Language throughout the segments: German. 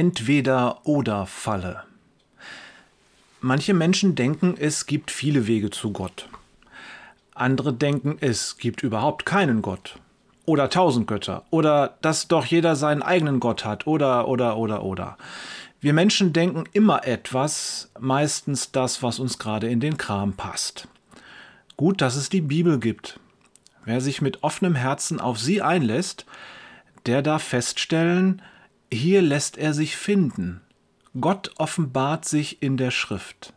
Entweder-oder-Falle. Manche Menschen denken, es gibt viele Wege zu Gott. Andere denken, es gibt überhaupt keinen Gott. Oder tausend Götter. Oder dass doch jeder seinen eigenen Gott hat. Oder, oder, oder, oder. Wir Menschen denken immer etwas, meistens das, was uns gerade in den Kram passt. Gut, dass es die Bibel gibt. Wer sich mit offenem Herzen auf sie einlässt, der darf feststellen, hier lässt er sich finden. Gott offenbart sich in der Schrift.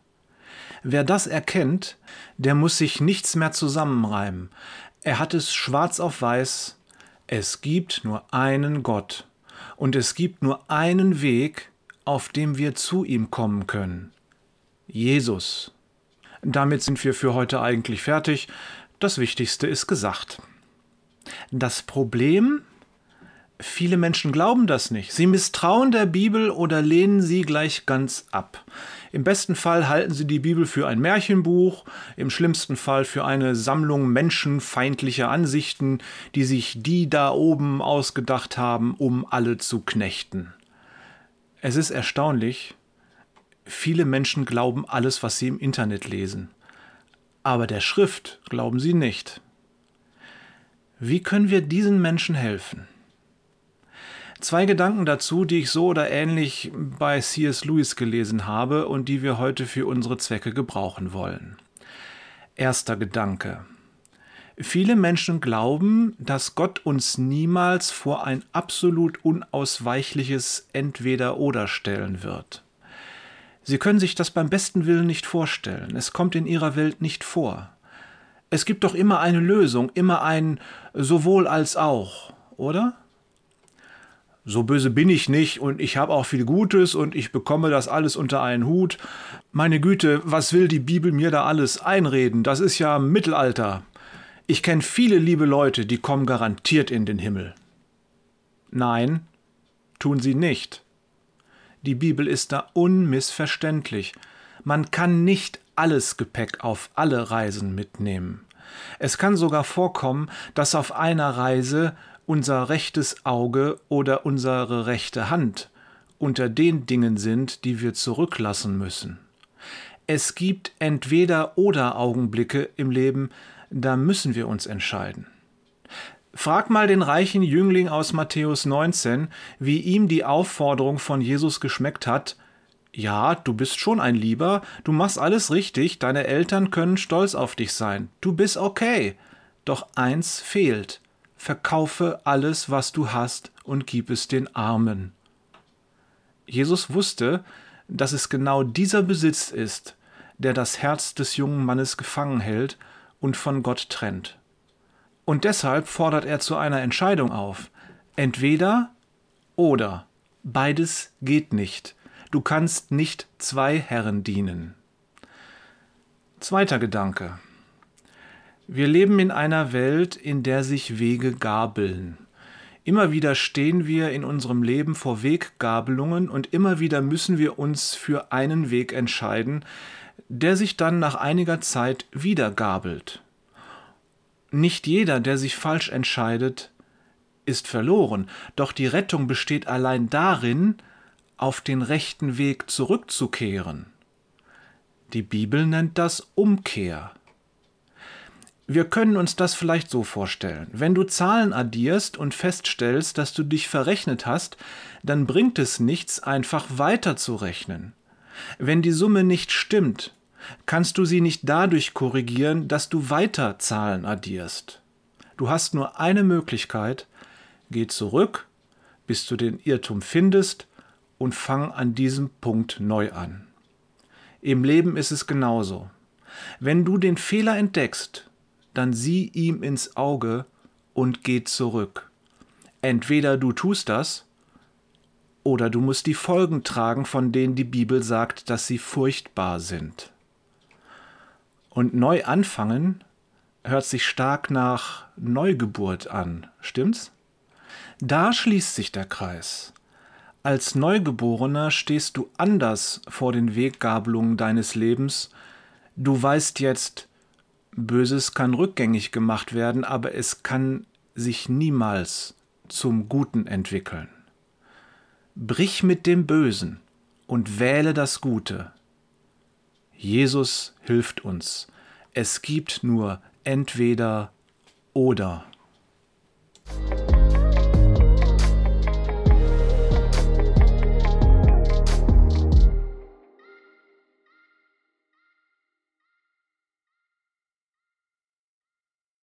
Wer das erkennt, der muss sich nichts mehr zusammenreimen. Er hat es schwarz auf weiß. Es gibt nur einen Gott. Und es gibt nur einen Weg, auf dem wir zu ihm kommen können. Jesus. Damit sind wir für heute eigentlich fertig. Das Wichtigste ist gesagt. Das Problem Viele Menschen glauben das nicht. Sie misstrauen der Bibel oder lehnen sie gleich ganz ab. Im besten Fall halten sie die Bibel für ein Märchenbuch, im schlimmsten Fall für eine Sammlung menschenfeindlicher Ansichten, die sich die da oben ausgedacht haben, um alle zu knechten. Es ist erstaunlich, viele Menschen glauben alles, was sie im Internet lesen. Aber der Schrift glauben sie nicht. Wie können wir diesen Menschen helfen? Zwei Gedanken dazu, die ich so oder ähnlich bei C.S. Lewis gelesen habe und die wir heute für unsere Zwecke gebrauchen wollen. Erster Gedanke. Viele Menschen glauben, dass Gott uns niemals vor ein absolut unausweichliches Entweder-Oder stellen wird. Sie können sich das beim besten Willen nicht vorstellen. Es kommt in ihrer Welt nicht vor. Es gibt doch immer eine Lösung, immer ein sowohl als auch, oder? So böse bin ich nicht und ich habe auch viel Gutes und ich bekomme das alles unter einen Hut. Meine Güte, was will die Bibel mir da alles einreden? Das ist ja Mittelalter. Ich kenne viele liebe Leute, die kommen garantiert in den Himmel. Nein, tun sie nicht. Die Bibel ist da unmissverständlich. Man kann nicht alles Gepäck auf alle Reisen mitnehmen. Es kann sogar vorkommen, dass auf einer Reise unser rechtes Auge oder unsere rechte Hand unter den Dingen sind, die wir zurücklassen müssen. Es gibt entweder oder Augenblicke im Leben, da müssen wir uns entscheiden. Frag mal den reichen Jüngling aus Matthäus 19, wie ihm die Aufforderung von Jesus geschmeckt hat, ja, du bist schon ein Lieber, du machst alles richtig, deine Eltern können stolz auf dich sein, du bist okay. Doch eins fehlt verkaufe alles, was du hast und gib es den Armen. Jesus wusste, dass es genau dieser Besitz ist, der das Herz des jungen Mannes gefangen hält und von Gott trennt. Und deshalb fordert er zu einer Entscheidung auf. Entweder oder. Beides geht nicht. Du kannst nicht zwei Herren dienen. Zweiter Gedanke. Wir leben in einer Welt, in der sich Wege gabeln. Immer wieder stehen wir in unserem Leben vor Weggabelungen und immer wieder müssen wir uns für einen Weg entscheiden, der sich dann nach einiger Zeit wieder gabelt. Nicht jeder, der sich falsch entscheidet, ist verloren, doch die Rettung besteht allein darin, auf den rechten Weg zurückzukehren. Die Bibel nennt das Umkehr. Wir können uns das vielleicht so vorstellen. Wenn du Zahlen addierst und feststellst, dass du dich verrechnet hast, dann bringt es nichts, einfach weiterzurechnen. Wenn die Summe nicht stimmt, kannst du sie nicht dadurch korrigieren, dass du weiter Zahlen addierst. Du hast nur eine Möglichkeit, geh zurück, bis du den Irrtum findest und fang an diesem Punkt neu an. Im Leben ist es genauso. Wenn du den Fehler entdeckst, dann sieh ihm ins Auge und geh zurück. Entweder du tust das, oder du musst die Folgen tragen, von denen die Bibel sagt, dass sie furchtbar sind. Und neu anfangen hört sich stark nach Neugeburt an, stimmt's? Da schließt sich der Kreis. Als Neugeborener stehst du anders vor den Weggabelungen deines Lebens. Du weißt jetzt, Böses kann rückgängig gemacht werden, aber es kann sich niemals zum Guten entwickeln. Brich mit dem Bösen und wähle das Gute. Jesus hilft uns. Es gibt nur entweder oder.